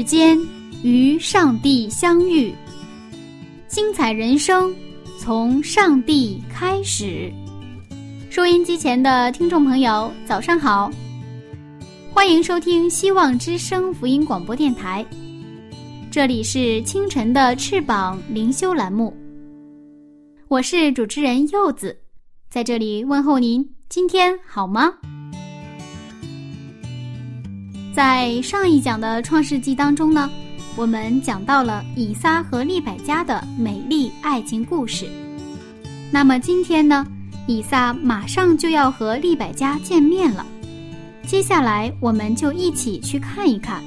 时间与上帝相遇，精彩人生从上帝开始。收音机前的听众朋友，早上好！欢迎收听希望之声福音广播电台，这里是清晨的翅膀灵修栏目，我是主持人柚子，在这里问候您，今天好吗？在上一讲的创世纪当中呢，我们讲到了以撒和利百加的美丽爱情故事。那么今天呢，以撒马上就要和利百加见面了。接下来，我们就一起去看一看，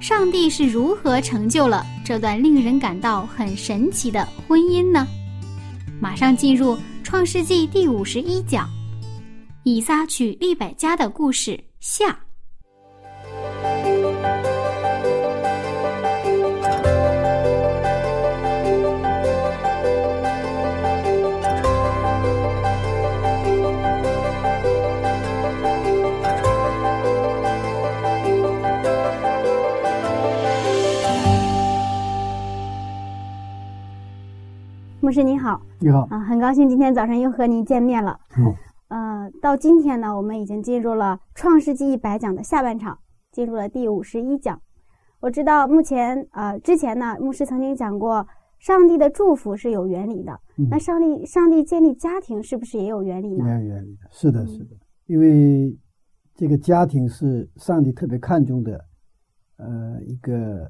上帝是如何成就了这段令人感到很神奇的婚姻呢？马上进入创世纪第五十一讲，以撒娶利百加的故事下。师你好，你好啊，很高兴今天早上又和您见面了。嗯，呃，到今天呢，我们已经进入了《创世纪》一百讲的下半场，进入了第五十一讲。我知道目前呃，之前呢，牧师曾经讲过，上帝的祝福是有原理的。嗯那上帝上帝建立家庭是不是也有原理呢？没有原理的，是的，是的，因为这个家庭是上帝特别看重的，呃，一个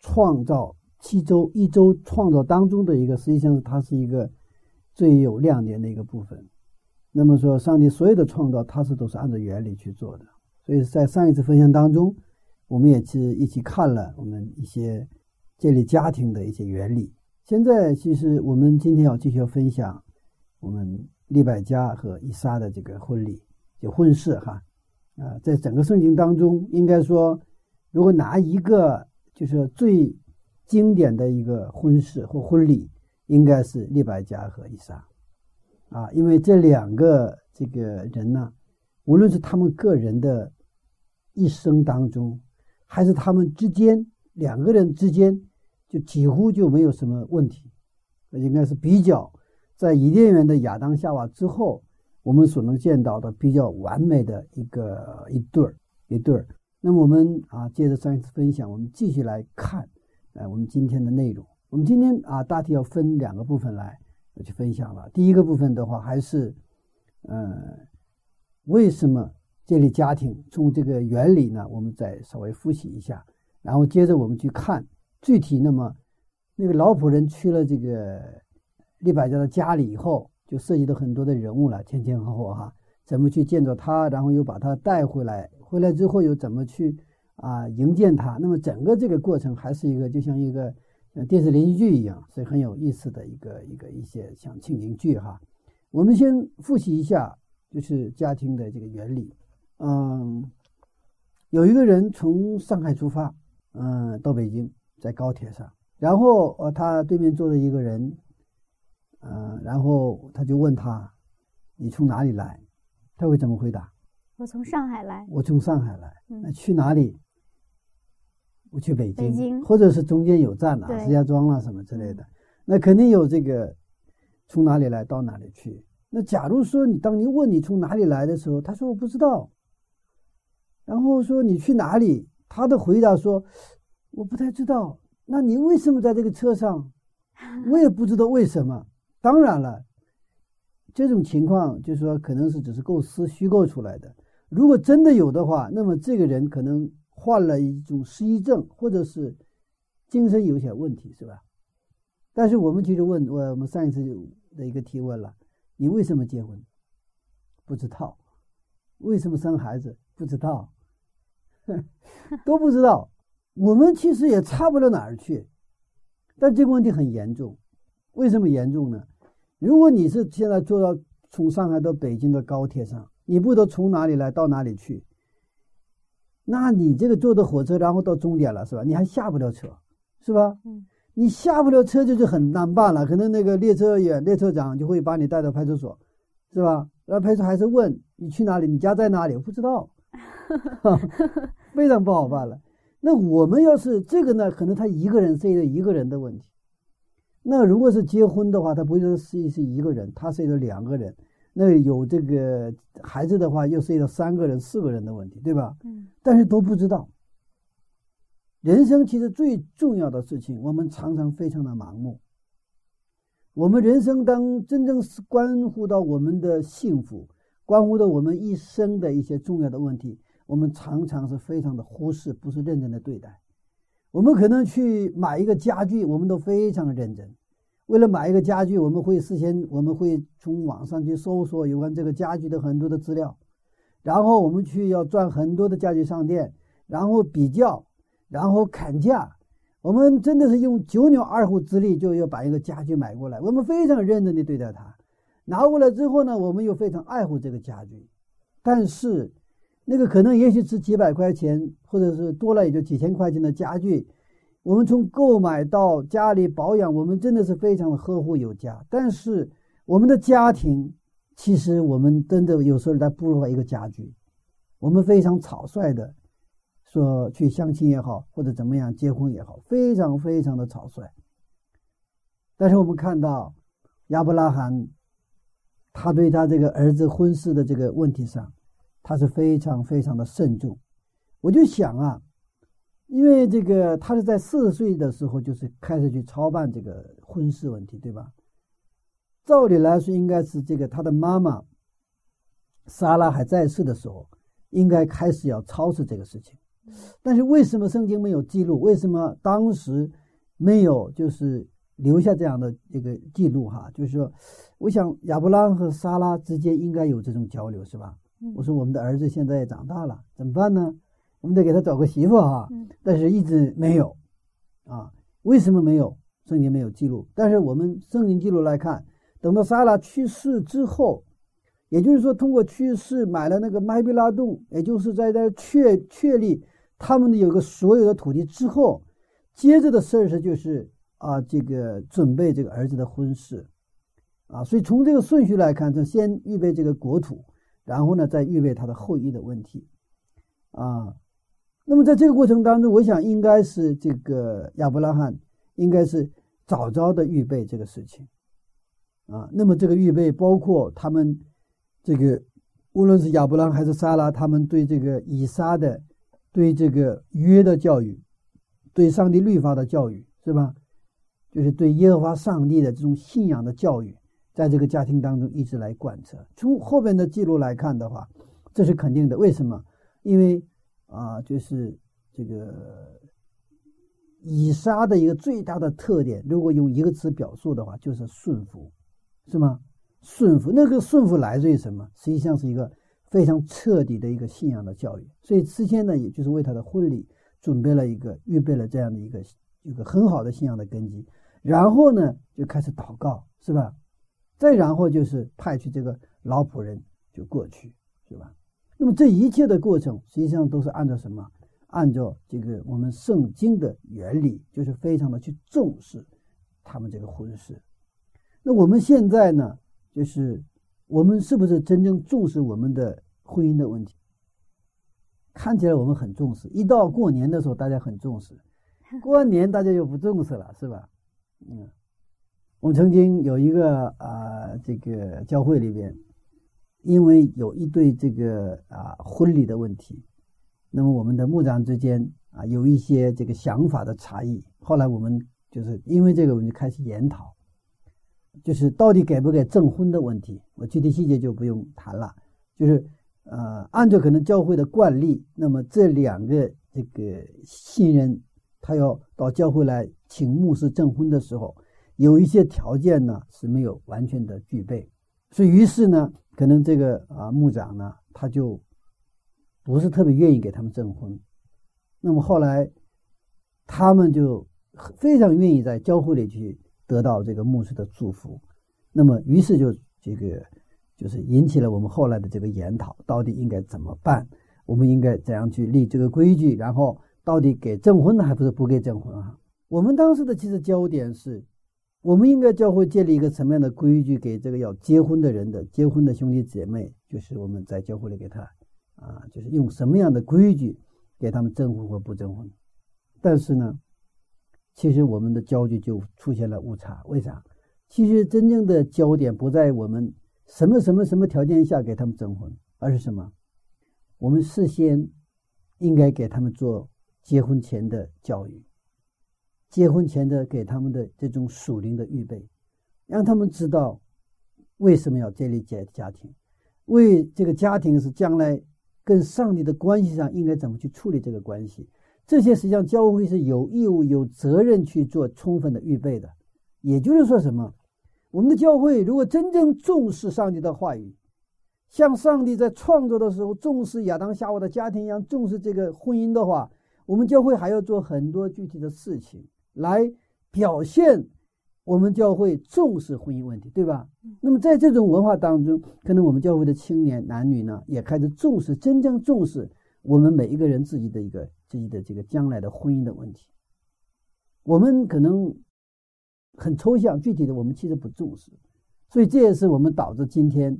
创造七周一周创造当中的一个，实际上是它是一个最有亮点的一个部分。那么说，上帝所有的创造，它是都是按照原理去做的。所以在上一次分享当中，我们也是一起看了我们一些建立家庭的一些原理。现在其实我们今天要继续分享我们利百加和以撒的这个婚礼，就婚事哈，啊，在整个圣经当中，应该说，如果拿一个就是最经典的一个婚事或婚礼，应该是利百加和以撒，啊，因为这两个这个人呢，无论是他们个人的一生当中，还是他们之间两个人之间。就几乎就没有什么问题，应该是比较在伊甸园的亚当夏娃之后，我们所能见到的比较完美的一个一对儿一对儿。那么我们啊，接着上一次分享，我们继续来看，哎，我们今天的内容。我们今天啊，大体要分两个部分来去分享了。第一个部分的话，还是呃，为什么建立家庭？从这个原理呢，我们再稍微复习一下，然后接着我们去看。具体那么，那个老仆人去了这个利百家的家里以后，就涉及到很多的人物了，前前后后哈，怎么去见着他，然后又把他带回来，回来之后又怎么去啊营建它？那么整个这个过程还是一个就像一个电视连续剧一样，是很有意思的一个一个一些像情景剧哈。我们先复习一下，就是家庭的这个原理。嗯，有一个人从上海出发，嗯，到北京。在高铁上，然后呃，他对面坐着一个人，嗯、呃，然后他就问他：“你从哪里来？”他会怎么回答？我从上海来。我从上海来。嗯那去哪里？我去北京，北京或者是中间有站啊，石家庄啊、什么之类的。那肯定有这个从哪里来到哪里去。那假如说你当你问你从哪里来的时候，他说我不知道，然后说你去哪里？他的回答说。我不太知道，那你为什么在这个车上？我也不知道为什么。当然了，这种情况就是说，可能是只是构思虚构出来的。如果真的有的话，那么这个人可能患了一种失忆症，或者是精神有些问题，是吧？但是我们其实问我我们上一次的一个提问了，你为什么结婚？不知道。为什么生孩子？不知道。都不知道。我们其实也差不了哪儿去，但这个问题很严重。为什么严重呢？如果你是现在坐到从上海到北京的高铁上，你不知道从哪里来到哪里去？那你这个坐的火车，然后到终点了，是吧？你还下不了车，是吧？嗯，你下不了车就是很难办了。可能那个列车员、列车长就会把你带到派出所，是吧？然后派出所还是问你去哪里，你家在哪里？我不知道，非常不好办了。那我们要是这个呢，可能他一个人是一个一个人的问题。那如果是结婚的话，他不是是是一个人，他是一个两个人。那有这个孩子的话，又涉及到三个人、四个人的问题，对吧？嗯。但是都不知道。人生其实最重要的事情，我们常常非常的盲目。我们人生当真正是关乎到我们的幸福，关乎到我们一生的一些重要的问题。我们常常是非常的忽视，不是认真的对待。我们可能去买一个家具，我们都非常认真。为了买一个家具，我们会事先我们会从网上去搜索有关这个家具的很多的资料，然后我们去要转很多的家具商店，然后比较，然后砍价。我们真的是用九牛二虎之力就要把一个家具买过来。我们非常认真的对待它，拿过来之后呢，我们又非常爱护这个家具，但是。那个可能也许值几百块钱，或者是多了也就几千块钱的家具，我们从购买到家里保养，我们真的是非常的呵护有加。但是我们的家庭，其实我们真的有时候来不如一个家具，我们非常草率的说去相亲也好，或者怎么样结婚也好，非常非常的草率。但是我们看到亚伯拉罕，他对他这个儿子婚事的这个问题上。他是非常非常的慎重，我就想啊，因为这个他是在四十岁的时候就是开始去操办这个婚事问题，对吧？照理来说，应该是这个他的妈妈莎拉还在世的时候，应该开始要操持这个事情。但是为什么圣经没有记录？为什么当时没有就是留下这样的一个记录？哈，就是说，我想亚伯拉罕和莎拉之间应该有这种交流，是吧？我说我们的儿子现在也长大了，怎么办呢？我们得给他找个媳妇哈。但是一直没有，啊，为什么没有？圣经没有记录。但是我们圣经记录来看，等到撒拉去世之后，也就是说通过去世买了那个麦比拉洞，也就是在这确确立他们的有个所有的土地之后，接着的事儿是就是啊这个准备这个儿子的婚事，啊，所以从这个顺序来看，就先预备这个国土。然后呢，再预备他的后裔的问题，啊，那么在这个过程当中，我想应该是这个亚伯拉罕应该是早早的预备这个事情，啊，那么这个预备包括他们这个无论是亚伯拉罕还是撒拉，他们对这个以撒的对这个约的教育，对上帝律法的教育，是吧？就是对耶和华上帝的这种信仰的教育。在这个家庭当中一直来贯彻。从后边的记录来看的话，这是肯定的。为什么？因为啊，就是这个以撒的一个最大的特点，如果用一个词表述的话，就是顺服，是吗？顺服。那个顺服来自于什么？实际上是一个非常彻底的一个信仰的教育。所以之前呢，也就是为他的婚礼准备了一个预备了这样的一个一个很好的信仰的根基。然后呢，就开始祷告，是吧？再然后就是派去这个老仆人就过去，是吧？那么这一切的过程实际上都是按照什么？按照这个我们圣经的原理，就是非常的去重视他们这个婚事。那我们现在呢，就是我们是不是真正重视我们的婚姻的问题？看起来我们很重视，一到过年的时候大家很重视，过完年大家又不重视了，是吧？嗯。我们曾经有一个啊，这个教会里边，因为有一对这个啊婚礼的问题，那么我们的牧长之间啊有一些这个想法的差异。后来我们就是因为这个，我们就开始研讨，就是到底给不给证婚的问题。我具体细节就不用谈了。就是呃，按照可能教会的惯例，那么这两个这个新人他要到教会来请牧师证婚的时候。有一些条件呢是没有完全的具备，所以于是呢，可能这个啊牧长呢，他就不是特别愿意给他们证婚。那么后来，他们就非常愿意在教会里去得到这个牧师的祝福。那么于是就这个就是引起了我们后来的这个研讨，到底应该怎么办？我们应该怎样去立这个规矩？然后到底给证婚呢，还不是不给证婚啊？我们当时的其实焦点是。我们应该教会建立一个什么样的规矩给这个要结婚的人的结婚的兄弟姐妹？就是我们在教会里给他，啊，就是用什么样的规矩给他们征婚或不征婚？但是呢，其实我们的焦距就出现了误差。为啥？其实真正的焦点不在我们什么什么什么条件下给他们征婚，而是什么？我们事先应该给他们做结婚前的教育。结婚前的给他们的这种属灵的预备，让他们知道为什么要建立家家庭，为这个家庭是将来跟上帝的关系上应该怎么去处理这个关系，这些实际上教会是有义务、有责任去做充分的预备的。也就是说，什么？我们的教会如果真正重视上帝的话语，像上帝在创作的时候重视亚当夏娃的家庭一样重视这个婚姻的话，我们教会还要做很多具体的事情。来表现我们教会重视婚姻问题，对吧？那么在这种文化当中，可能我们教会的青年男女呢，也开始重视，真正重视我们每一个人自己的一个自己的这个将来的婚姻的问题。我们可能很抽象，具体的我们其实不重视，所以这也是我们导致今天，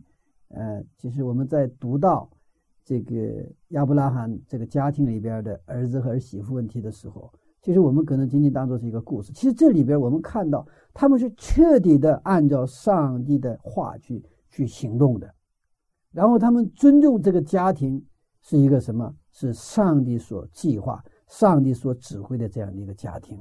呃，其实我们在读到这个亚伯拉罕这个家庭里边的儿子和儿媳妇问题的时候。其实我们可能仅仅当做是一个故事。其实这里边我们看到，他们是彻底的按照上帝的话去去行动的，然后他们尊重这个家庭是一个什么？是上帝所计划、上帝所指挥的这样的一个家庭。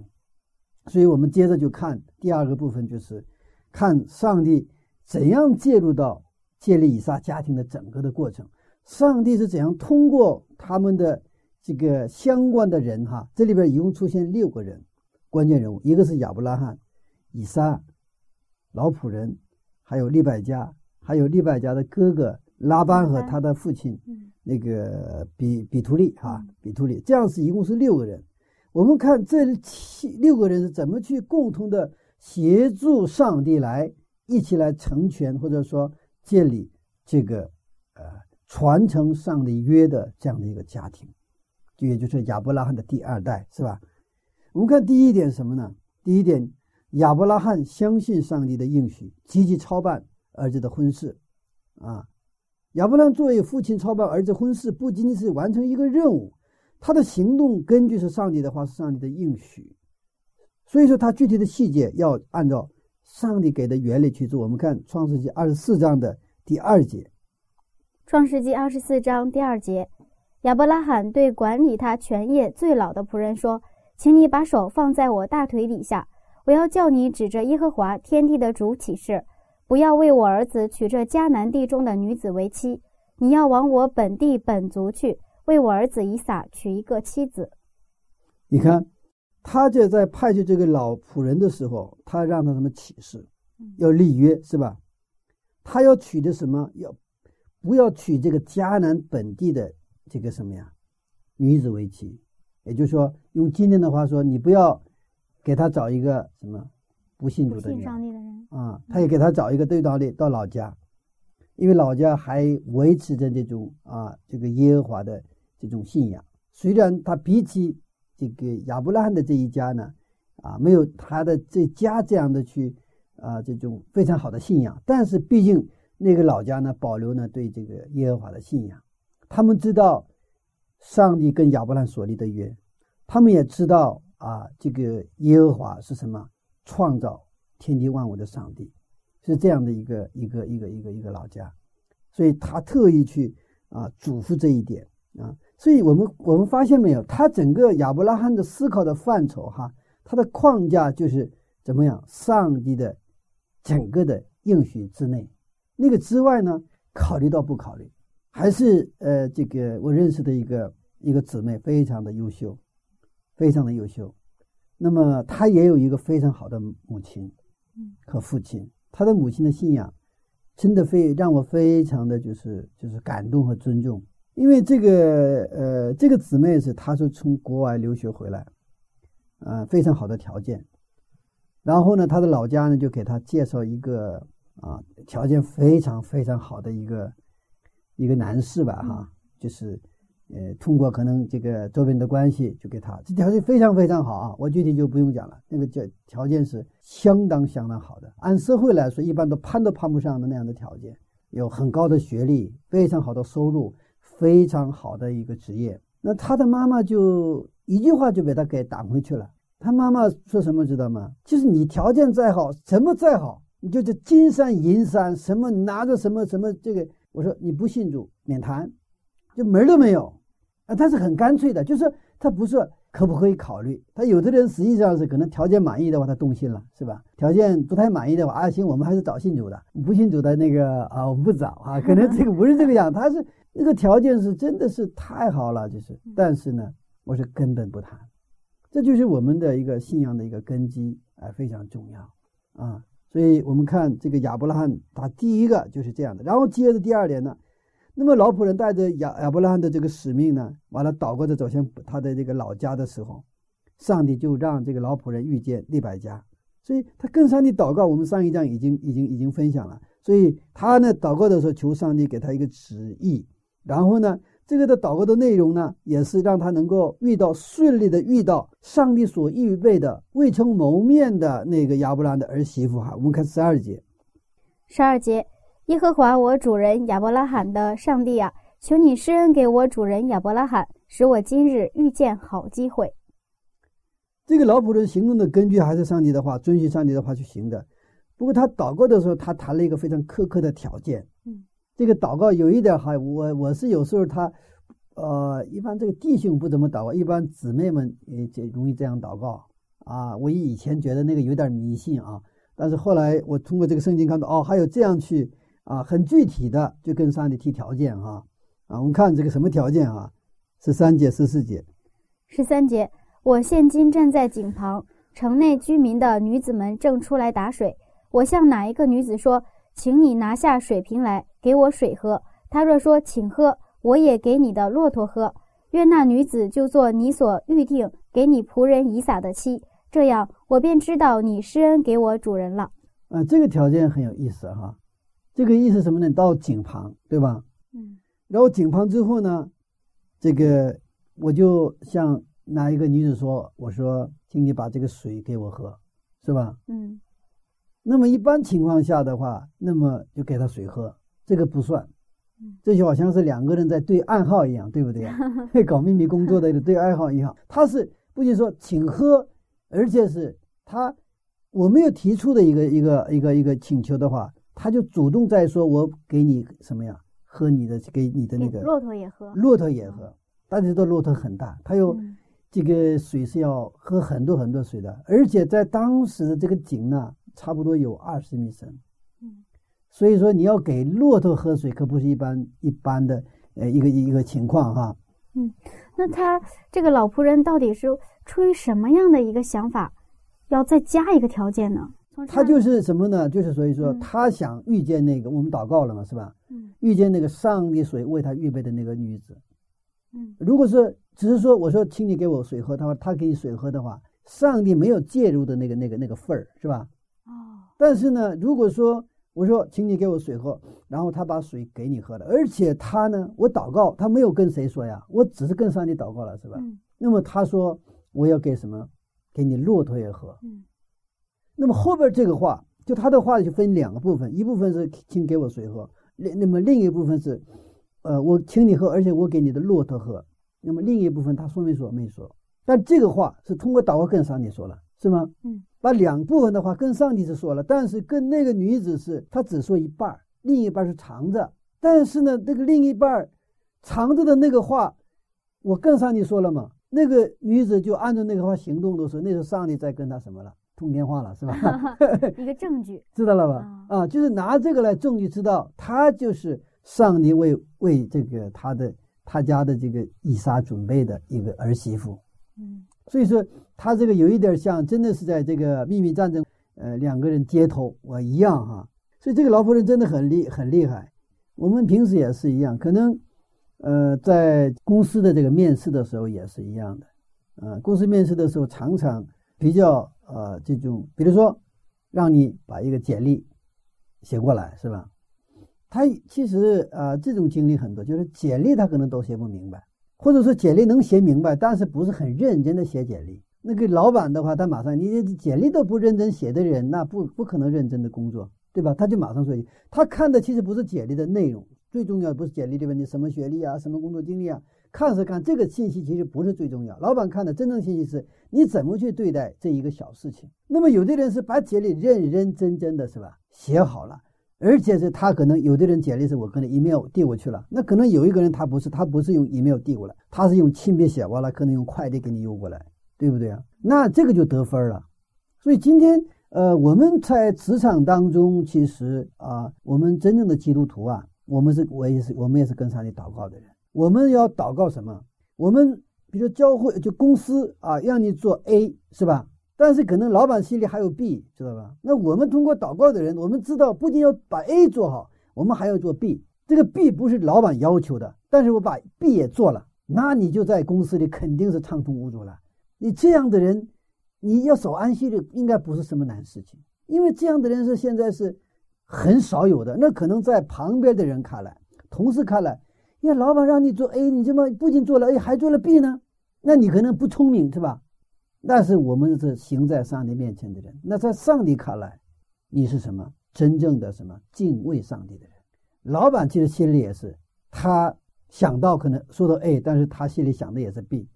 所以我们接着就看第二个部分，就是看上帝怎样介入到建立以撒家庭的整个的过程。上帝是怎样通过他们的。这个相关的人哈，这里边一共出现六个人，关键人物，一个是亚伯拉罕、以撒、老仆人，还有利百加，还有利百加的哥哥拉班和他的父亲那个比比图利哈，比图利，这样是一共是六个人。我们看这七六个人是怎么去共同的协助上帝来一起来成全或者说建立这个呃传承上帝约的这样的一个家庭。就也就是亚伯拉罕的第二代，是吧？我们看第一点什么呢？第一点，亚伯拉罕相信上帝的应许，积极操办儿子的婚事。啊，亚伯拉罕作为父亲操办儿子婚事，不仅仅是完成一个任务，他的行动根据是上帝的话，是上帝的应许。所以说，他具体的细节要按照上帝给的原理去做。我们看创世纪二十四章的第二节。创世纪二十四章第二节。亚伯拉罕对管理他全业最老的仆人说：“请你把手放在我大腿底下，我要叫你指着耶和华天地的主起誓，不要为我儿子娶这迦南地中的女子为妻。你要往我本地本族去，为我儿子以撒娶一个妻子。”你看，他就在派去这个老仆人的时候，他让他什么起誓，要立约是吧？他要娶的什么？要不要娶这个迦南本地的？这个什么呀，女子为妻，也就是说，用今天的话说，你不要给他找一个什么不信主的人啊，他也给他找一个对道的到老家，因为老家还维持着这种啊这个耶和华的这种信仰。虽然他比起这个亚伯拉罕的这一家呢，啊没有他的这家这样的去啊这种非常好的信仰，但是毕竟那个老家呢保留呢对这个耶和华的信仰。他们知道上帝跟亚伯兰所立的约，他们也知道啊，这个耶和华是什么？创造天地万物的上帝，是这样的一个一个一个一个一个老家，所以他特意去啊嘱咐这一点啊，所以我们我们发现没有，他整个亚伯拉罕的思考的范畴哈，他的框架就是怎么样，上帝的整个的应许之内，那个之外呢，考虑到不考虑。还是呃，这个我认识的一个一个姊妹，非常的优秀，非常的优秀。那么她也有一个非常好的母亲和父亲。她的母亲的信仰真的非让我非常的就是就是感动和尊重，因为这个呃这个姊妹是她是从国外留学回来，啊非常好的条件，然后呢她的老家呢就给她介绍一个啊条件非常非常好的一个一个男士吧哈，就是呃通过可能这个周边的关系就给他这条件非常非常好啊，我具体就不用讲了，那个叫条件是相当相当好的，按社会来说一般都攀都攀不上的那样的条件，有很高的学历，非常好的收入，非常好的一个职业。那他的妈妈就一句话就把他给挡回去了。他妈妈说什么知道吗？就是你条件再好，什么再好，你就是金山银山，什么拿着什么什么这个，我说你不信主免谈，就门儿都没有。啊，他是很干脆的，就是他不是可不可以考虑。他有的人实际上是可能条件满意的话，他动心了，是吧？条件不太满意的话，啊，行，我们还是找信主的，不信主的那个啊，我们不找啊。可能这个 不是这个样，他是那个条件是真的是太好了，就是。但是呢，我是根本不谈。这就是我们的一个信仰的一个根基，啊，非常重要啊。所以我们看这个亚伯拉罕，他第一个就是这样的。然后接着第二点呢，那么老仆人带着亚亚伯拉罕的这个使命呢，完了祷告着走向他的这个老家的时候，上帝就让这个老仆人遇见利百加，所以他跟上帝祷告。我们上一章已经已经已经分享了，所以他呢祷告的时候求上帝给他一个旨意，然后呢。这个的祷告的内容呢，也是让他能够遇到顺利的遇到上帝所预备的未曾谋面的那个亚伯拉罕的儿媳妇哈。我们看十二节，十二节，耶和华我主人亚伯拉罕的上帝啊，求你施恩给我主人亚伯拉罕，使我今日遇见好机会。这个老仆人行动的根据还是上帝的话，遵循上帝的话去行的。不过他祷告的时候，他谈了一个非常苛刻的条件。嗯。这个祷告有一点哈，我我是有时候他，呃，一般这个弟兄不怎么祷告，一般姊妹们也就容易这样祷告啊。我以前觉得那个有点迷信啊，但是后来我通过这个圣经看到，哦，还有这样去啊，很具体的就跟上帝提条件哈啊。我们看这个什么条件啊？十三节、十四节。十三节，我现今站在井旁，城内居民的女子们正出来打水，我向哪一个女子说？请你拿下水瓶来，给我水喝。她若说请喝，我也给你的骆驼喝。愿那女子就做你所预定给你仆人以撒的妻，这样我便知道你施恩给我主人了。啊，这个条件很有意思哈。这个意思什么呢？到井旁，对吧？嗯。然后井旁之后呢，这个我就向哪一个女子说：“我说，请你把这个水给我喝，是吧？”嗯。那么一般情况下的话，那么就给他水喝，这个不算，这就好像是两个人在对暗号一样，对不对？搞秘密工作的对暗号一样，他是不仅说请喝，而且是他我没有提出的一个一个一个一个请求的话，他就主动在说，我给你什么呀？喝你的，给你的那个骆驼也喝，骆驼也喝。大家知道骆驼很大，它有这个水是要喝很多很多水的，而且在当时的这个井呢。差不多有二十米深，嗯，所以说你要给骆驼喝水，可不是一般一般的呃一个一个情况哈。嗯，那他这个老仆人到底是出于什么样的一个想法，要再加一个条件呢？他就是什么呢？就是所以说他想遇见那个我们祷告了嘛，是吧？嗯，遇见那个上帝水为他预备的那个女子。嗯，如果是只是说我说请你给我水喝，他说他给你水喝的话，上帝没有介入的那个那个那个份儿，是吧？哦但是呢，如果说我说，请你给我水喝，然后他把水给你喝了，而且他呢，我祷告，他没有跟谁说呀，我只是跟上帝祷告了，是吧？嗯。那么他说我要给什么？给你骆驼也喝。嗯。那么后边这个话，就他的话就分两个部分，一部分是请给我水喝，另那么另一部分是，呃，我请你喝，而且我给你的骆驼喝。那么另一部分他说没说？没说。但这个话是通过祷告跟上帝说了，是吗？嗯。把两部分的话跟上帝是说了，但是跟那个女子是，他只说一半另一半是藏着。但是呢，这个另一半藏着的那个话，我跟上帝说了嘛？那个女子就按照那个话行动的时候，那时候上帝在跟他什么了？通电话了，是吧？一个证据，知道了吧？啊，就是拿这个来证据，知道他就是上帝为为这个他的他家的这个以撒准备的一个儿媳妇。嗯。所以说，他这个有一点像，真的是在这个秘密战争，呃，两个人接头我一样哈。所以这个老仆人真的很厉很厉害。我们平时也是一样，可能呃在公司的这个面试的时候也是一样的。呃，公司面试的时候常常比较呃这种，比如说让你把一个简历写过来，是吧？他其实啊这种经历很多，就是简历他可能都写不明白，或者说简历能写明白，但是不是很认真的写简历。那个老板的话，他马上你简历都不认真写的人，那不不可能认真的工作。对吧？他就马上说一句，他看的其实不是简历的内容，最重要的不是简历的问题，什么学历啊，什么工作经历啊，看是看这个信息，其实不是最重要。老板看的真正信息是你怎么去对待这一个小事情。那么有的人是把简历认认真真的是吧写好了，而且是他可能有的人简历是我可能 email 递过去了，那可能有一个人他不是，他不是用 email 递过来，他是用亲笔写完了，可能用快递给你邮过来，对不对啊？那这个就得分了。所以今天。呃，我们在职场当中，其实啊，我们真正的基督徒啊，我们是，我也是，我们也是跟上帝祷告的人。我们要祷告什么？我们比如教会就公司啊，让你做 A 是吧？但是可能老板心里还有 B，知道吧？那我们通过祷告的人，我们知道不仅要把 A 做好，我们还要做 B。这个 B 不是老板要求的，但是我把 B 也做了，那你就在公司里肯定是畅通无阻了。你这样的人。你要守安息日，应该不是什么难事情，因为这样的人是现在是很少有的。那可能在旁边的人看来，同事看来，因为，老板让你做 A，你怎么不仅做了 A，还做了 B 呢？那你可能不聪明，是吧？但是我们是行在上帝面前的人，那在上帝看来，你是什么？真正的什么敬畏上帝的人？老板其实心里也是，他想到可能说到 A，但是他心里想的也是 B。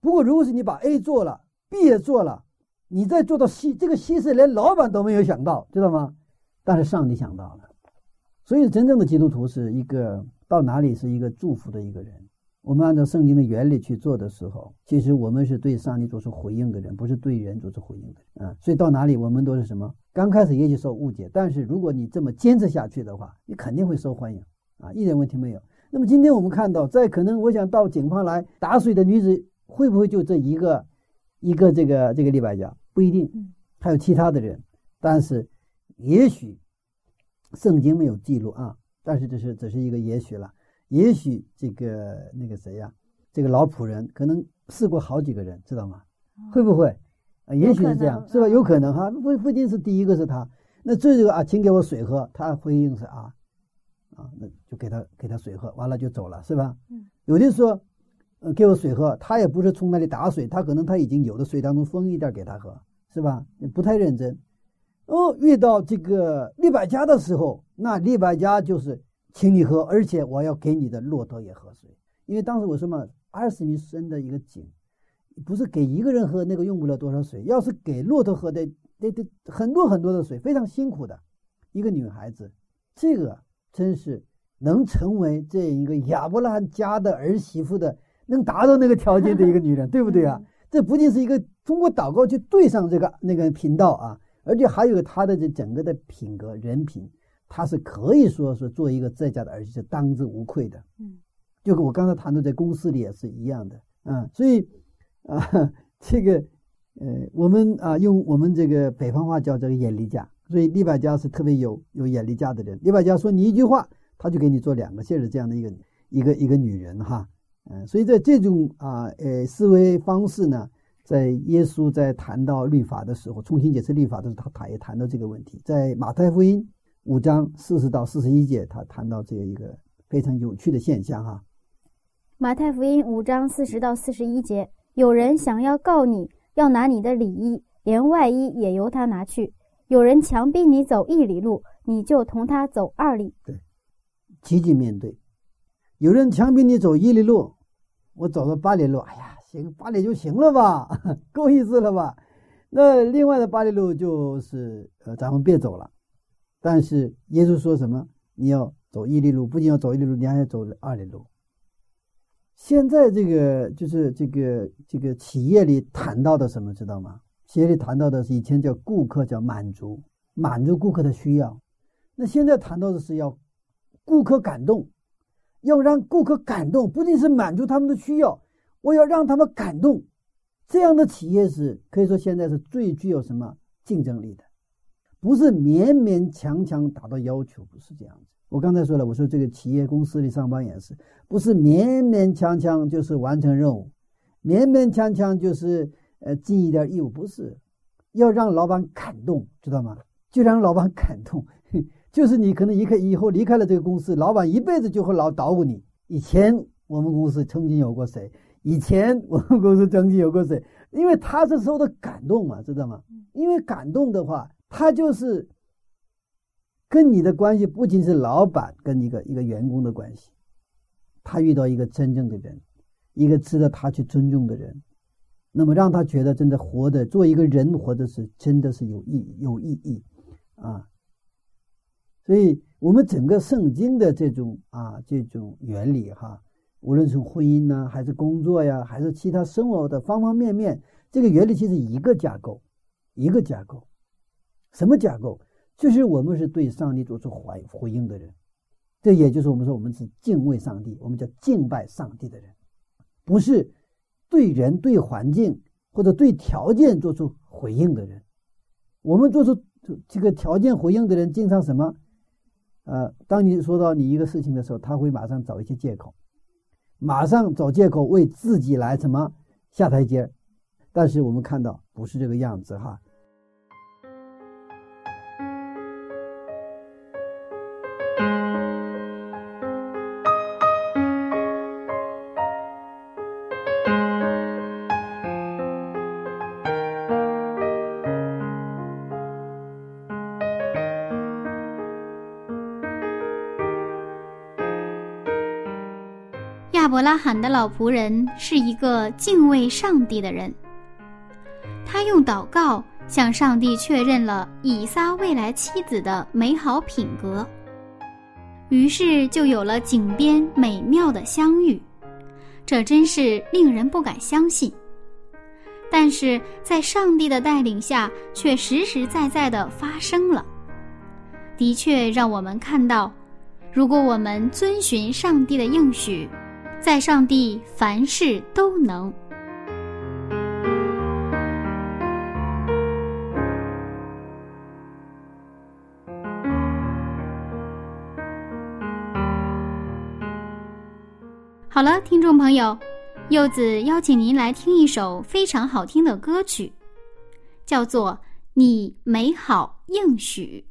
不过如果是你把 A 做了，B 也做了，你再做到 C，这个 C 是连老板都没有想到，知道吗？但是上帝想到了，所以真正的基督徒是一个到哪里是一个祝福的一个人。我们按照圣经的原理去做的时候，其实我们是对上帝做出回应的人，不是对人做出回应的人啊。所以到哪里我们都是什么？刚开始也许受误解，但是如果你这么坚持下去的话，你肯定会受欢迎啊，一点问题没有。那么今天我们看到，在可能我想到警方来打水的女子，会不会就这一个？一个这个这个立百加不一定，还有其他的人，但是也许圣经没有记录啊，但是这是只是一个也许了，也许这个那个谁呀，这个老仆人可能试过好几个人，知道吗？会不会？啊，也许是这样，是吧？有可能哈，不不一定是第一个是他，那这个啊，请给我水喝，他回应是啊，啊，那就给他给他水喝，完了就走了，是吧？嗯，有的说。呃，给我水喝，他也不是从那里打水，他可能他已经有的水当中分一点给他喝，是吧？不太认真。哦，遇到这个利百加的时候，那利百加就是请你喝，而且我要给你的骆驼也喝水，因为当时我说嘛，二十米深的一个井，不是给一个人喝，那个用不了多少水，要是给骆驼喝的，得得很多很多的水，非常辛苦的。一个女孩子，这个真是能成为这一个亚伯拉罕家的儿媳妇的。能达到那个条件的一个女人，对不对啊？这不仅是一个通过祷告去对上这个那个频道啊，而且还有她的这整个的品格人品，她是可以说是做一个在家的儿媳是当之无愧的。嗯，就跟我刚才谈的在公司里也是一样的啊。所以啊，这个呃，我们啊用我们这个北方话叫这个眼力价，所以李百家是特别有有眼力价的人。李百家说你一句话，他就给你做两个线的这样的一个一个一个女人哈。嗯，所以在这种啊，呃，思维方式呢，在耶稣在谈到律法的时候，重新解释律法的时候，他他也谈到这个问题。在马太福音五章四十到四十一节，他谈到这一个非常有趣的现象哈。马太福音五章四十到四十一节，有人想要告你，要拿你的里衣，连外衣也由他拿去；有人强逼你走一里路，你就同他走二里。对，积极面对。有人强逼你走一里路。我走到八里路，哎呀，行，八里就行了吧，够意思了吧？那另外的八里路就是，呃，咱们别走了。但是耶稣说什么？你要走一里路，不仅要走一里路，你还要走二里路。现在这个就是这个这个企业里谈到的什么，知道吗？企业里谈到的是以前叫顾客叫满足，满足顾客的需要。那现在谈到的是要顾客感动。要让顾客感动，不仅是满足他们的需要，我要让他们感动。这样的企业是可以说现在是最具有什么竞争力的。不是勉勉强强达到要求，不是这样子。我刚才说了，我说这个企业公司里上班也是，不是勉勉强强就是完成任务，勉勉强强就是呃尽一点义务，不是，要让老板感动，知道吗？就让老板感动，就是你可能一开以后离开了这个公司，老板一辈子就会老捣鼓你。以前我们公司曾经有过谁？以前我们公司曾经有过谁？因为他是受到感动嘛，知道吗？因为感动的话，他就是跟你的关系不仅是老板跟一个一个员工的关系，他遇到一个真正的人，一个值得他去尊重的人，那么让他觉得真的活的做一个人活的是真的是有意有意义啊。所以，我们整个圣经的这种啊这种原理哈。无论是婚姻呢，还是工作呀，还是其他生活的方方面面，这个原理其实一个架构，一个架构。什么架构？就是我们是对上帝做出回回应的人，这也就是我们说我们是敬畏上帝，我们叫敬拜上帝的人，不是对人、对环境或者对条件做出回应的人。我们做出这个条件回应的人，经常什么？呃，当你说到你一个事情的时候，他会马上找一些借口。马上找借口为自己来什么下台阶，但是我们看到不是这个样子哈。伯拉罕的老仆人是一个敬畏上帝的人，他用祷告向上帝确认了以撒未来妻子的美好品格，于是就有了井边美妙的相遇，这真是令人不敢相信。但是在上帝的带领下，却实实在在的发生了，的确让我们看到，如果我们遵循上帝的应许。在上帝，凡事都能。好了，听众朋友，柚子邀请您来听一首非常好听的歌曲，叫做《你美好应许》。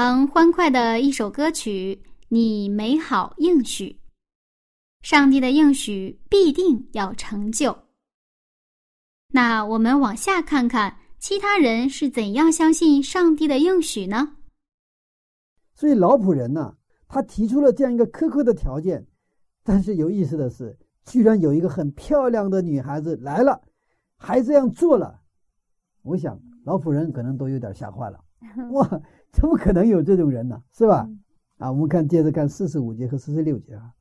常欢快的一首歌曲，你美好应许，上帝的应许必定要成就。那我们往下看看，其他人是怎样相信上帝的应许呢？所以老仆人呢，他提出了这样一个苛刻的条件，但是有意思的是，居然有一个很漂亮的女孩子来了，还这样做了。我想老仆人可能都有点吓坏了，哇，怎么可能有这种人呢？是吧？啊，我们看接着看四十五节和四十六节啊。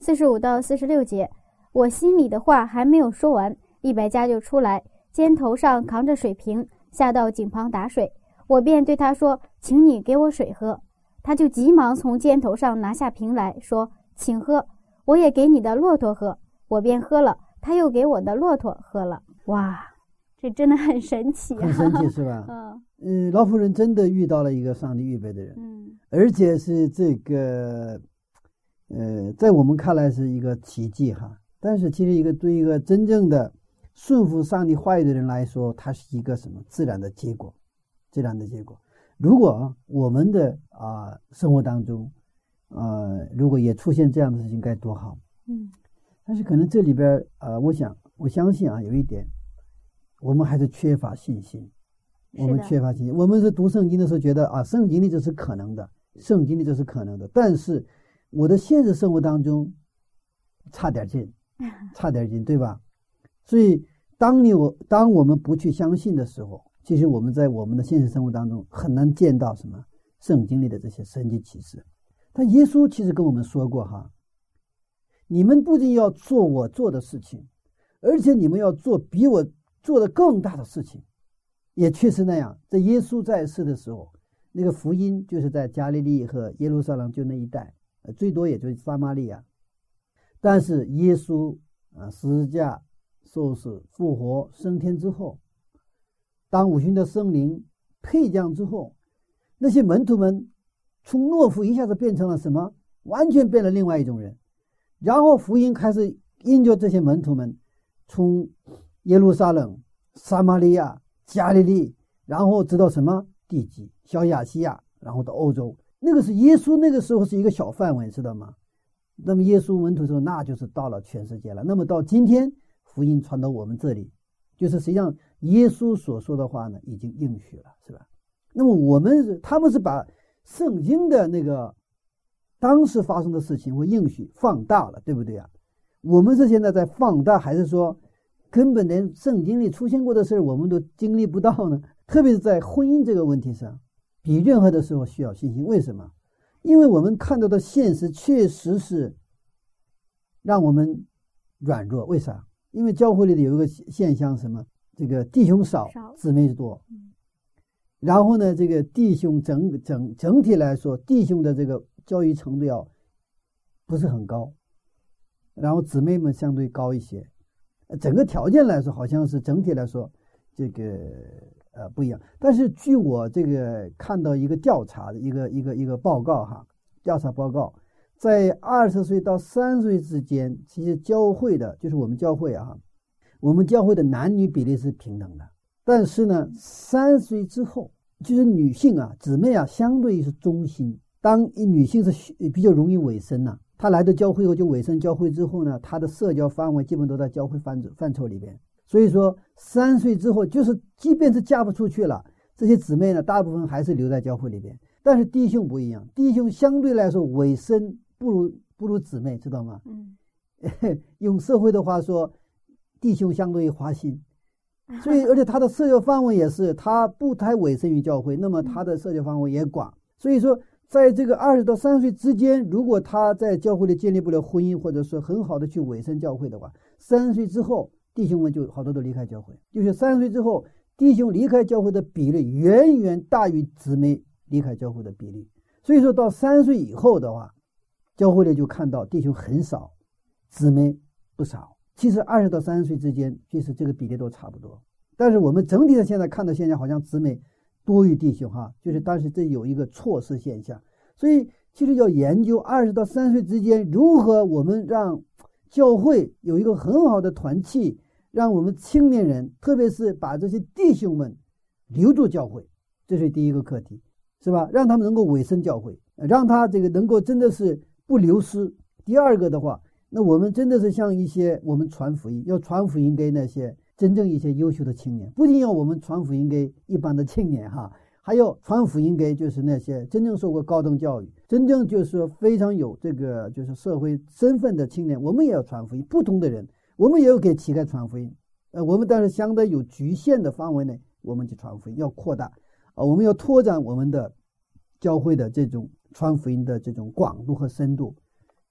四十五到四十六节，我心里的话还没有说完，利百加就出来，肩头上扛着水瓶，下到井旁打水。我便对他说：“请你给我水喝。”他就急忙从肩头上拿下瓶来说：“请喝。”我也给你的骆驼喝。我便喝了，他又给我的骆驼喝了。哇，这真的很神奇啊！很神奇是吧？嗯嗯，老妇人真的遇到了一个上帝预备的人，嗯而且是这个，呃，在我们看来是一个奇迹哈。但是其实一个对一个真正的顺服上帝话语的人来说，它是一个什么自然的结果？自然的结果。如果我们的啊、生活当中，呃，如果也出现这样的事情，该多好！嗯但是可能这里边儿呃，我想我相信啊，有一点，我们还是缺乏信心。我们缺乏信心。我们是读圣经的时候觉得啊，圣经里这是可能的，圣经里这是可能的。但是我的现实生活当中差点劲，差点劲，对吧？所以当你我当我们不去相信的时候，其实我们在我们的现实生活当中很难见到什么圣经里的这些神迹启示。但耶稣其实跟我们说过哈，你们不仅要做我做的事情，而且你们要做比我做的更大的事情。也确实那样，在耶稣在世的时候，那个福音就是在加利利和耶路撒冷就那一带，呃最多也就是撒玛利亚。但是耶稣啊，十字架、受死、复活、升天之后，当五旬的圣灵配降之后，那些门徒们从懦夫一下子变成了什么？完全变了另外一种人。然后福音开始因着这些门徒们从耶路撒冷、撒玛利亚、加利利，然后直到什么地极、小亚细亚，然后到欧洲。那个是耶稣那个时候是一个小范围，知道吗？那么耶稣门徒说，那就是到了全世界了。那么到今天，福音传到我们这里，就是实际上耶稣所说的话呢，已经应许了，是吧？那么我们他们是把圣经的那个当时发生的事情或应许放大了，对不对啊？我们是现在在放大，还是说根本连圣经里出现过的事儿我们都经历不到呢？特别是在婚姻这个问题上，比任何的时候需要信心。为什么？因为我们看到的现实确实是让我们软弱。为啥？因为教会里的有一个现现象，什么？这个弟兄少少，姊妹多嗯。然后呢，这个弟兄整整整体来说，弟兄的这个教育程度要不是很高，然后姊妹们相对高一些。整个条件来说，好像是整体来说，这个呃不一样。但是据我这个看到一个调查的一个一个一个报告哈，调查报告，在二十岁到三十岁之间，其实教会的就是我们教会啊，我们教会的男女比例是平等的，但是呢，三岁之后，就是女性啊，姊妹啊，相对于是中心。当一女性是比较容易委身呐、她来到教会后就委身教会之后呢，他的社交范围基本都在教会范畴范畴里边。所以说，三岁之后，就是即便是嫁不出去了，这些姊妹呢，大部分还是留在教会里边。但是弟兄不一样，弟兄相对来说委身不如不如姊妹，知道吗？嗯，用社会的话说，弟兄相对于花心，所以而且他的社交范围也是，他不太委身于教会，那么他的社交范围也广。所以说，在这个二十到三十岁之间，如果他在教会里建立不了婚姻，或者说很好的去委身教会的话，三十岁之后，弟兄们就好多都离开教会，就是三十岁之后，弟兄离开教会的比例远远大于姊妹离开教会的比例。所以说到三十岁以后的话，教会里就看到弟兄很少，姊妹不少。其实二十到三十岁之间，其实这个比例都差不多。但是我们整体的现在看到现象，好像姊妹多于弟兄哈，就是但是这有一个错失现象。所以其实要研究二十到三十岁之间如何我们让教会有一个很好的团契，让我们青年人，特别是把这些弟兄们留住教会，这是第一个课题，是吧？让他们能够委身教会，让他这个能够真的是不流失。第二个的话，那我们真的是像一些我们传福音，要传福音给那些真正一些优秀的青年，不仅要我们传福音给一般的青年哈，还要传福音给就是那些真正受过高等教育、真正就是非常有这个就是社会身份的青年，我们也要传福音。不同的人，我们也要给乞丐传福音。呃，我们但是相对有局限的范围内，我们去传福音要扩大啊，我们要拓展我们的教会的这种传福音的这种广度和深度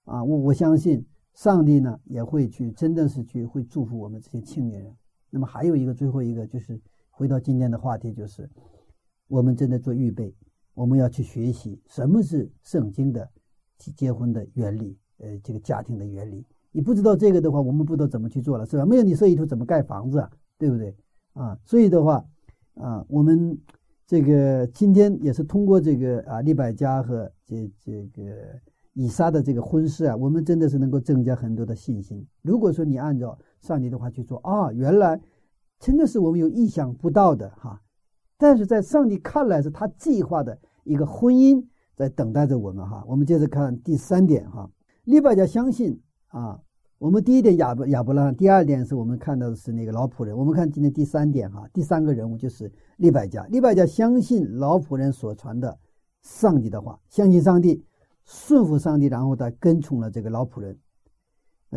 啊。我我相信上帝呢也会去真的是去会祝福我们这些青年人。那么还有一个最后一个就是回到今天的话题，就是我们正在做预备，我们要去学习什么是圣经的结婚的原理，呃，这个家庭的原理。你不知道这个的话，我们不知道怎么去做了，是吧？没有你设计图怎么盖房子啊，对不对？啊，所以的话，啊，我们这个今天也是通过这个啊利百加和这这个以撒的这个婚事啊，我们真的是能够增加很多的信心。如果说你按照上帝的话去做啊，原来真的是我们有意想不到的哈。但是在上帝看来是他计划的一个婚姻在等待着我们哈。我们接着看第三点哈，利百加相信啊。我们第一点亚伯亚伯拉罕，第二点是我们看到的是那个老仆人。我们看今天第三点哈，第三个人物就是利百加。利百加相信老仆人所传的上帝的话，相信上帝，顺服上帝，然后他跟从了这个老仆人。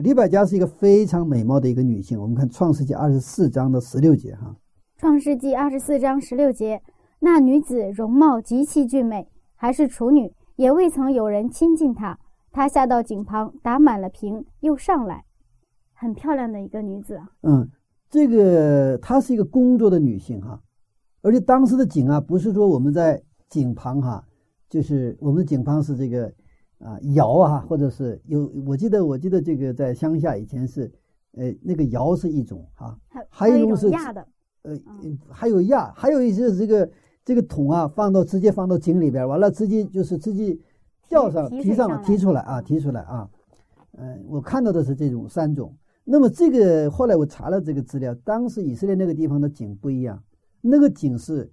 利百家是一个非常美貌的一个女性。我们看创世纪二十四章的十六节哈，创世纪二十四章十六节，那女子容貌极其俊美，还是处女，也未曾有人亲近她。她下到井旁，打满了瓶，又上来，很漂亮的一个女子啊。嗯，这个她是一个工作的女性哈，而且当时的井啊，不是说我们在井旁哈，就是我们的井旁是这个啊窑啊，或者是有，我记得我记得这个在乡下以前是，呃，那个窑是一种哈，还有一一种是压的，呃，还有压，还有一些这个这个桶啊，放到直接放到井里边，完了直接就是直接吊上提提上提出来啊，提出来啊。嗯，我看到的是这种三种。那么这个后来我查了这个资料，当时以色列那个地方的井不一样，那个井是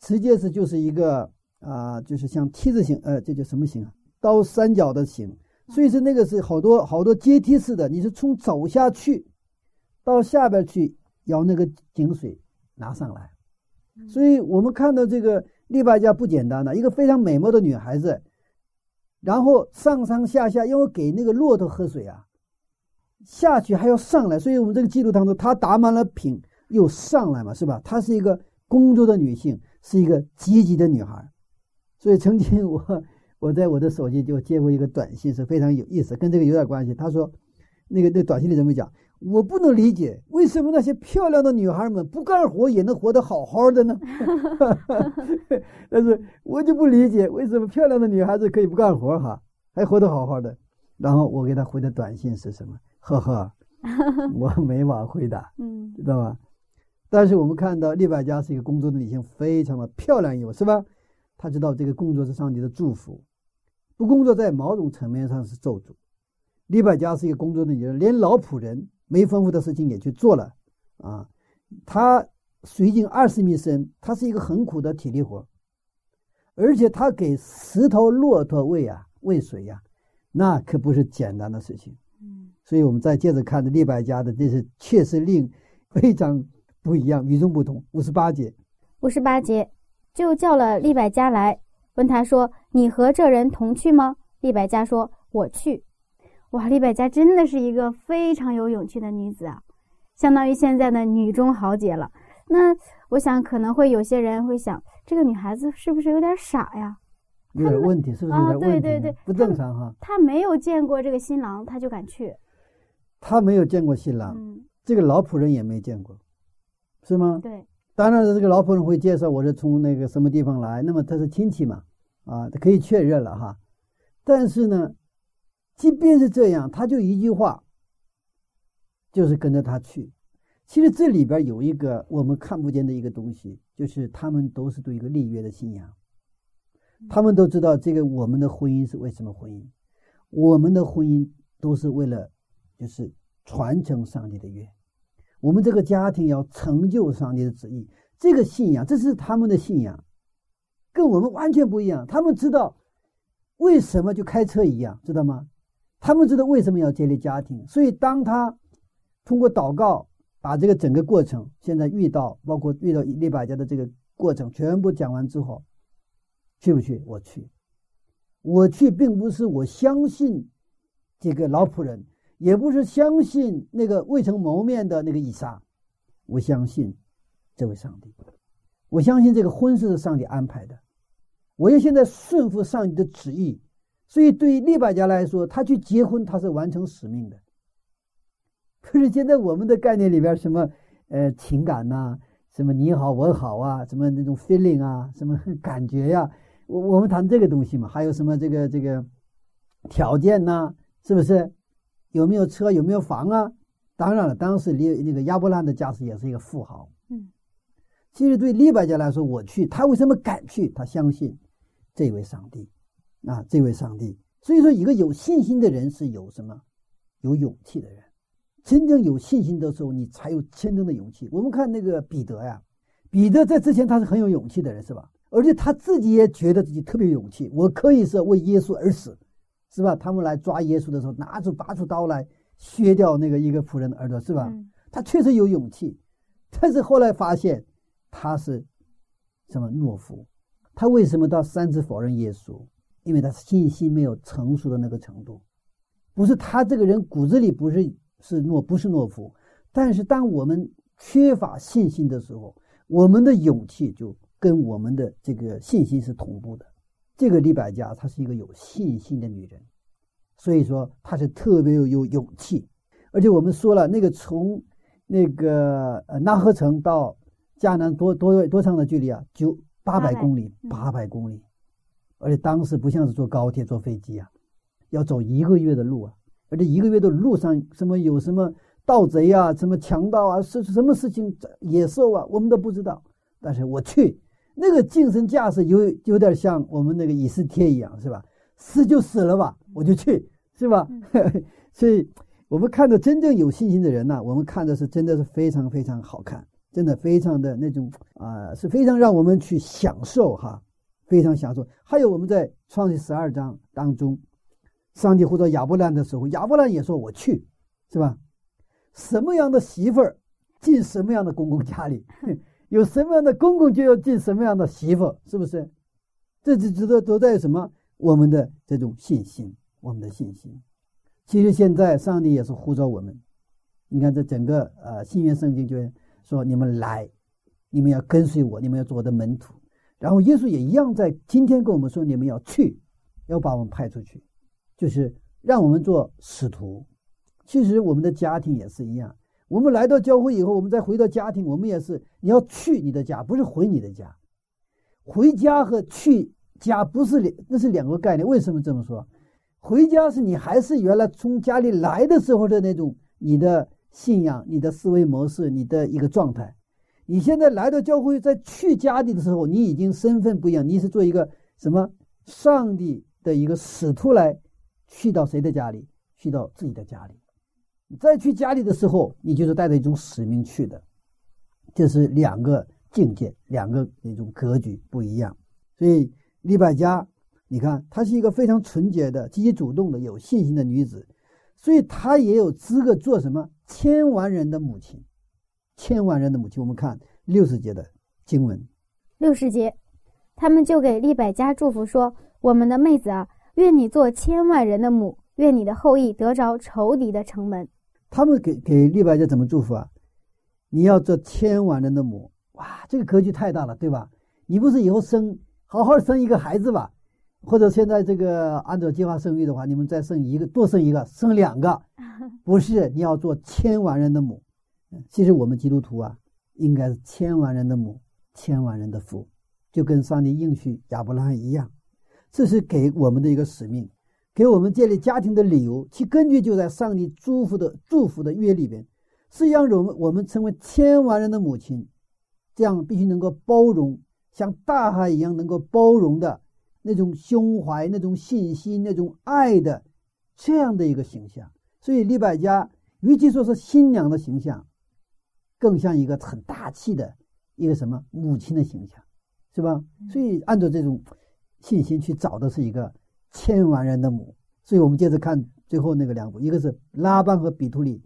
直接是就是一个啊、就是像梯字形，呃，这叫什么形啊？倒三角的形。所以说那个是好多好多阶梯式的，你是从走下去到下边去舀那个井水拿上来。所以我们看到这个利巴家不简单的，一个非常美貌的女孩子，然后上上下下因为给那个骆驼喝水啊，下去还要上来，所以我们这个记录当中，她打满了瓶又上来嘛，是吧？她是一个工作的女性，是一个积极的女孩。所以曾经我我在我的手机就接过一个短信，是非常有意思，跟这个有点关系。他说，那个那短信里怎么讲？我不能理解为什么那些漂亮的女孩们不干活也能活得好好的呢？但是我就不理解为什么漂亮的女孩子可以不干活哈，还活得好好的。然后我给他回的短信是什么？呵呵，我没法回答，嗯知道吧？但是我们看到利百加是一个工作的女性，非常的漂亮有是吧？她知道这个工作是上帝的祝福，不工作在某种层面上是咒诅。李百家是一个工作的女人，连老仆人没吩咐的事情也去做了啊。他水井二十米深，他是一个很苦的体力活，而且他给十头骆驼喂啊喂水呀、那可不是简单的事情。嗯所以我们再接着看这利百家的，这是确实令非常不一样，与众不同。五十八节，五十八节，就叫了李百家来，问他说：“你和这人同去吗？”利百加说：“我去。”哇，利百加真的是一个非常有勇气的女子啊，相当于现在的女中豪杰了。那我想可能会有些人会想，这个女孩子是不是有点傻呀？有点问题，是不是有点问题呢？啊对对对不正常哈。她没有见过这个新郎，她就敢去。她没有见过新郎，嗯，这个老仆人也没见过，是吗？对，当然了，这个老仆人会介绍我是从那个什么地方来，那么他是亲戚嘛，啊，他可以确认了哈。但是呢，即便是这样，他就一句话，就是跟着他去。其实这里边有一个我们看不见的一个东西，就是他们都是对一个立约的信仰，他们都知道这个我们的婚姻是为什么婚姻，我们的婚姻都是为了就是传承上帝的约。我们这个家庭要成就上帝的旨意，这个信仰，这是他们的信仰，跟我们完全不一样。他们知道为什么就开车一样，知道吗？他们知道为什么要建立家庭，所以当他通过祷告把这个整个过程，现在遇到包括遇到利百加的这个过程全部讲完之后，去不去？我去，我去，并不是我相信这个老仆人。也不是相信那个未曾谋面的那个以撒，我相信这位上帝，我相信这个婚事是上帝安排的，我要现在顺服上帝的旨意，所以对于利百加来说，他去结婚他是完成使命的。可是现在我们的概念里边，什么呃情感呐、什么你好我好啊，什么那种 feeling 啊，什么感觉呀、我我们谈这个东西嘛，还有什么这个这个条件呐、是不是？有没有车？有没有房啊？当然了，当时利那个亚伯兰的家世也是一个富豪。嗯，其实对利百加来说，我去，他为什么敢去？他相信这位上帝啊，这位上帝。所以说，一个有信心的人是有什么？有勇气的人。真正有信心的时候，你才有真正的勇气。我们看那个彼得呀，彼得在之前他是很有勇气的人，是吧？而且他自己也觉得自己特别有勇气，我可以是为耶稣而死。是吧？他们来抓耶稣的时候，拿出拔出刀来削掉那个一个仆人的耳朵，是吧？嗯他确实有勇气，但是后来发现他是什么懦夫？他为什么到三次否认耶稣？因为他信心没有成熟的那个程度。不是他这个人骨子里不是是懦不是懦夫，但是当我们缺乏信心的时候，我们的勇气就跟我们的这个信心是同步的。这个利百加她是一个有信心的女人，所以说她是特别有有勇气。而且我们说了，那个从那个呃纳赫城到迦南多多多长的距离啊？九八百800公里，嗯八百公里。而且当时不像是坐高铁、坐飞机啊，要走一个月的路啊。而且一个月的路上，什么有什么盗贼啊，什么强盗啊，是什么事情，野兽啊，我们都不知道。但是我去，那个精神架势有有点像我们那个以斯帖一样，是吧？死就死了吧，我就去，是吧？所以，我们看到真正有信心的人呢、我们看的是真的是非常非常好看，真的非常的那种啊、是非常让我们去享受哈，非常享受。还有我们在创世十二章当中，上帝呼召亚伯兰的时候，亚伯兰也说我去，是吧？什么样的媳妇儿进什么样的公公家里，有什么样的公公就要进什么样的媳妇，是不是？这就值得都在什么？我们的这种信心，我们的信心。其实现在上帝也是呼召我们，你看这整个呃新约圣经就说你们来，你们要跟随我，你们要做我的门徒。然后耶稣也一样在今天跟我们说，你们要去，要把我们派出去，就是让我们做使徒。其实我们的家庭也是一样，我们来到教会以后，我们再回到家庭，我们也是你要去你的家，不是回你的家。回家和去家不是两，那是两个概念。为什么这么说？回家是你还是原来从家里来的时候的那种你的信仰、你的思维模式、你的一个状态。你现在来到教会，在去家里的时候，你已经身份不一样，你是做一个什么上帝的一个使徒来去到谁的家里？去到自己的家里。再去家里的时候，你就是带着一种使命去的。这是两个境界，两个那种格局不一样。所以利百加，你看她是一个非常纯洁的、积极主动的、有信心的女子，所以她也有资格做什么千万人的母亲。千万人的母亲，我们看六十节的经文，六十节，他们就给利百加祝福说：“我们的妹子啊，愿你做千万人的母，愿你的后裔得着仇敌的城门。他们给给利百加怎么祝福啊？你要做千万人的母，哇，这个格局太大了，对吧？你不是以后生好好生一个孩子吧？或者现在这个按照计划生育的话，你们再生一个，多生一个，生两个，不是你要做千万人的母。其实我们基督徒啊，应该是千万人的母，千万人的父，就跟上帝应许亚伯拉罕一样，这是给我们的一个使命，给我们建立家庭的理由。其根据就在上帝祝福的祝福的约里边，是让我们我们成为千万人的母亲，这样必须能够包容，像大海一样能够包容的那种胸怀、那种信心、那种爱的这样的一个形象。所以李百家，与其说是新娘的形象。更像一个很大气的一个什么母亲的形象，是吧？所以按照这种信心去找的是一个千万人的母。所以我们接着看最后那个两步，一个是拉班和比图里，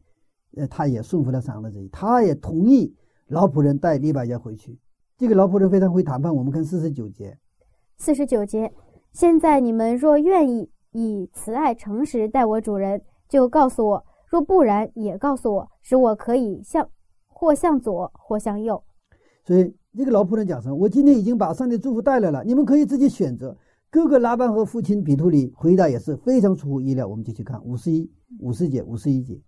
呃，他也顺服了上帝的旨意，他也同意老仆人带利百加回去。这个老仆人非常会谈判。我们看四十九节，四十九节，现在你们若愿意以慈爱诚实待我主人，就告诉我；若不然，也告诉我，使我可以向。或向左，或向右。所以这个老仆人讲什么？我今天已经把上帝祝福带来了，你们可以自己选择。哥哥拉班和父亲比图里回答也是非常出乎意料。我们就去看五十一、五十节、五十一节，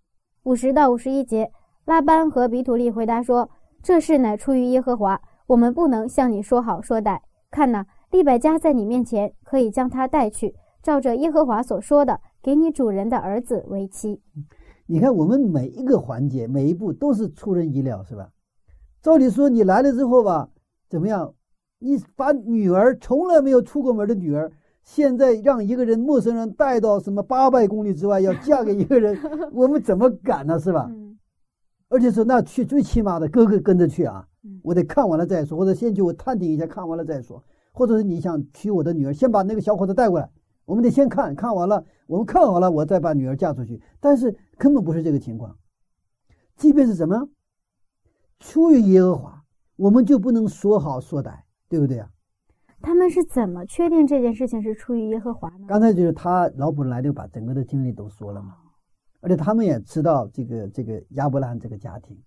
五十到五十一节。拉班和比图利回答说：“这事乃出于耶和华，我们不能向你说好说歹。看呐，利百加在你面前，可以将他带去，照着耶和华所说的，给你主人的儿子为妻。”你看，我们每一个环节、每一步都是出人意料，是吧？照理说，你来了之后吧，怎么样？你把女儿从来没有出过门的女儿，现在让一个人陌生人带到什么八百公里之外，要嫁给一个人，我们怎么敢呢？是吧？而且说那去最起码的哥哥跟着去啊，我得看完了再说，或者先去我探听一下，看完了再说，或者是你想娶我的女儿，先把那个小伙子带过来。我们得先看看完了，我们看好了，我再把女儿嫁出去。但是根本不是这个情况。即便是什么出于耶和华，我们就不能说好说歹，对不对啊？他们是怎么确定这件事情是出于耶和华呢？刚才就是他老婆来就把整个的经历都说了嘛，而且他们也知道这个这个亚伯拉罕这个家庭，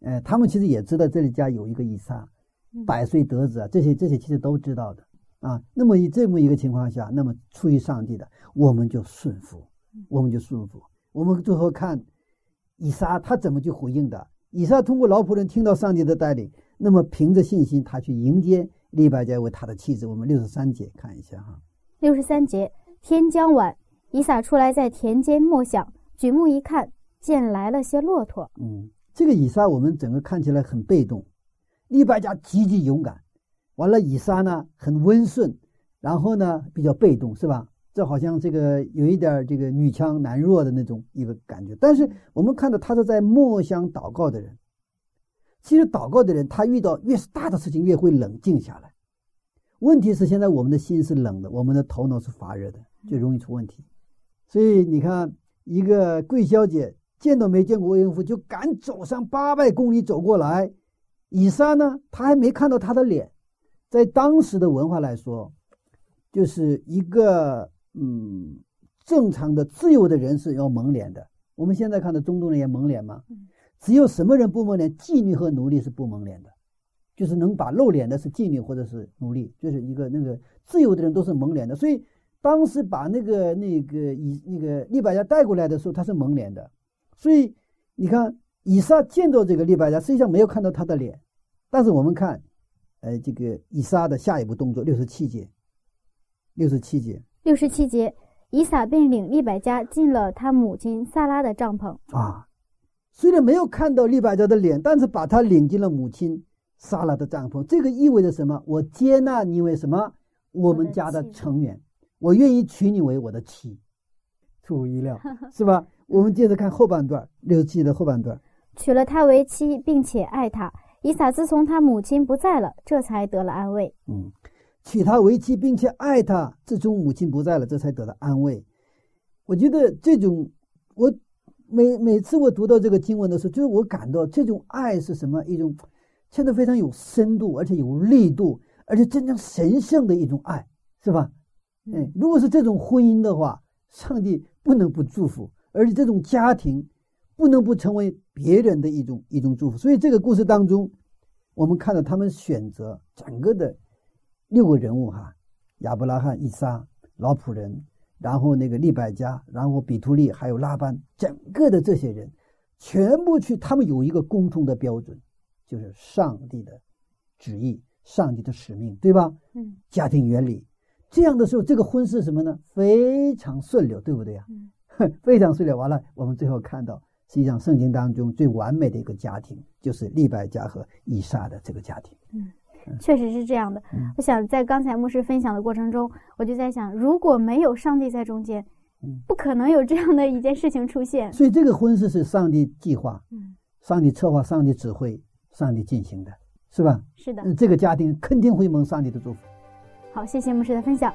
哎，他们其实也知道这里家有一个以撒，百岁得子啊，这些这些其实都知道的。啊，那么以这么一个情况下，那么出于上帝的，我们就顺服，我们就顺服。我们最后看以撒他怎么去回应的？以撒通过老仆人听到上帝的带领，那么凭着信心，他去迎接利百加为他的妻子。我们六十三节看一下哈。六十三节，天将晚，以撒出来在田间默想，举目一看，见来了些骆驼。嗯，这个以撒我们整个看起来很被动，利百加积极勇敢。完了，以撒呢很温顺，然后呢比较被动，是吧？这好像这个有一点这个女强男弱的那种一个感觉。但是我们看到他是在默想祷告的人。其实祷告的人，他遇到越是大的事情，越会冷静下来。问题是现在我们的心是冷的，我们的头脑是发热的，就容易出问题。所以你看，一个贵小姐见都没见过未婚夫，就敢走上八百公里走过来。以撒呢，他还没看到他的脸。在当时的文化来说，就是一个嗯正常的自由的人是要蒙脸的。我们现在看到中东人也蒙脸吗？只有什么人不蒙脸？妓女和奴隶是不蒙脸的，就是能把露脸的是妓女或者是奴隶，就是一个那个自由的人都是蒙脸的。所以当时把那个那个以那个利百加带过来的时候，他是蒙脸的。所以你看以撒见到这个利百加，实际上没有看到他的脸，但是我们看。呃，这个以撒的下一步动作，六十七节，六十七节，六十七节，以撒便领利百加进了他母亲萨拉的帐篷啊。虽然没有看到利百加的脸，但是把他领进了母亲萨拉的帐篷。这个意味着什么？我接纳你为什么？我们家的成员，我愿意娶你为我的妻。出乎意料 是吧？我们接着看后半段，六十七的后半段，娶了她为妻，并且爱她。以撒自从他母亲不在了，这才得了安慰。嗯，娶她为妻，并且爱她，自从母亲不在了，这才得了安慰。我觉得这种，我每每次我读到这个经文的时候，就是我感到这种爱是什么一种，真的非常有深度，而且有力度，而且真正神圣的一种爱，是吧？嗯，如果是这种婚姻的话，上帝不能不祝福，而且这种家庭不能不成为别人的一种一种祝福。所以这个故事当中，我们看到他们选择整个的六个人物哈，亚伯拉罕、以撒、老仆人，然后那个利百加，然后比图利，还有拉班，整个的这些人全部去，他们有一个共同的标准，就是上帝的旨意、上帝的使命，对吧？嗯，家庭原理。这样的时候，这个婚是什么呢？非常顺流，对不对呀、嗯 非常顺流。完了，我们最后看到，实际上圣经当中最完美的一个家庭，就是利百加和以撒的这个家庭。嗯确实是这样的。嗯我想在刚才牧师分享的过程中，我就在想，如果没有上帝在中间嗯，不可能有这样的一件事情出现。所以这个婚事是上帝计划、嗯，上帝策划、上帝指挥、上帝进行的，是吧？是的。嗯，这个家庭肯定会蒙上帝的祝福。好，谢谢牧师的分享。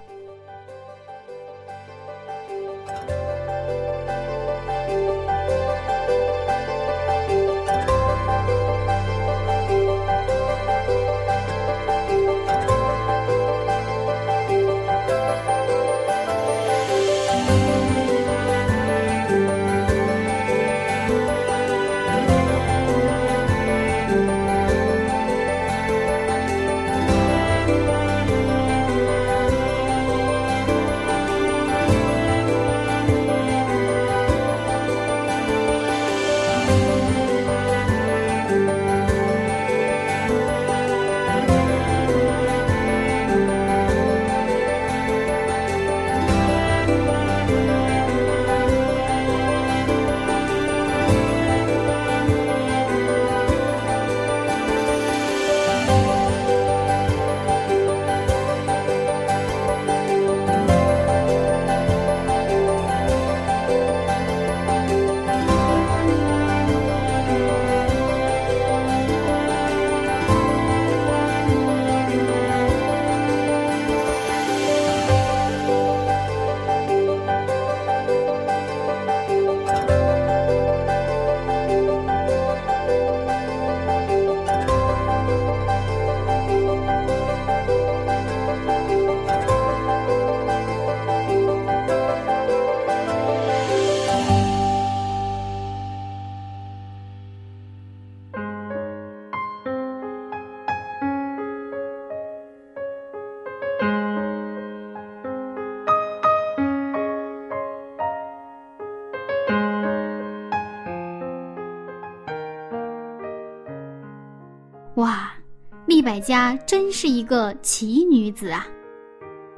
百家真是一个奇女子啊，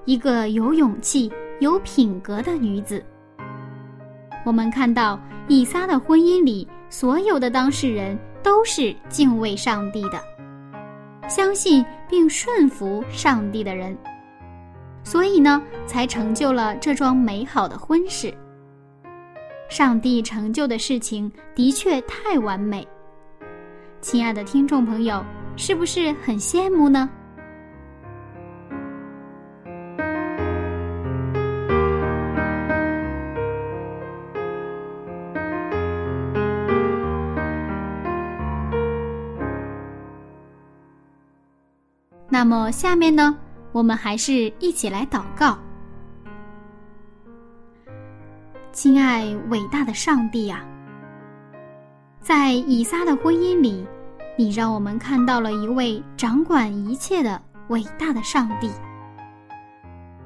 一个有勇气、有品格的女子。我们看到以撒的婚姻里，所有的当事人都是敬畏上帝的，相信并顺服上帝的人，所以呢，才成就了这桩美好的婚事。上帝成就的事情的确太完美。亲爱的听众朋友，是不是很羡慕呢？那么下面呢，我们还是一起来祷告。亲爱伟大的上帝呀、在以撒的婚姻里，你让我们看到了一位掌管一切的伟大的上帝。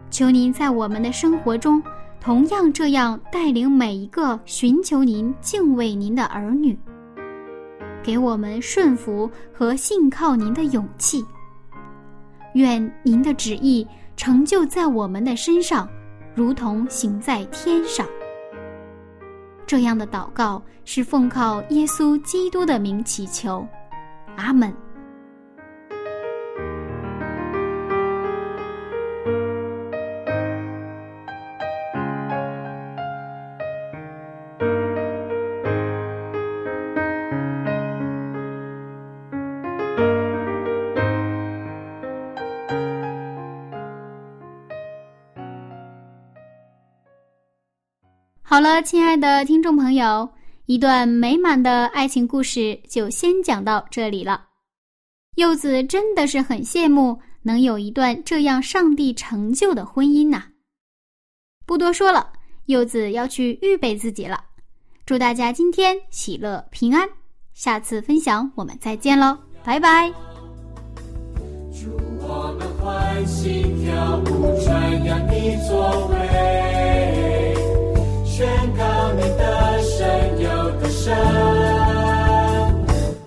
求您在我们的生活中，同样这样带领每一个寻求您、敬畏您的儿女，给我们顺服和信靠您的勇气。愿您的旨意成就在我们的身上，如同行在天上。这样的祷告是奉靠耶稣基督的名祈求，阿门好了亲爱的听众朋友一段美满的爱情故事就先讲到这里了，柚子真的是很羡慕能有一段这样上帝成就的婚姻呐。不多说了，柚子要去预备自己了，祝大家今天喜乐平安，下次分享我们再见喽，拜拜。祝我们欢心跳，舞传让你作为。宣告你的。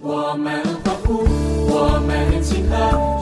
我们欢呼，我们庆贺。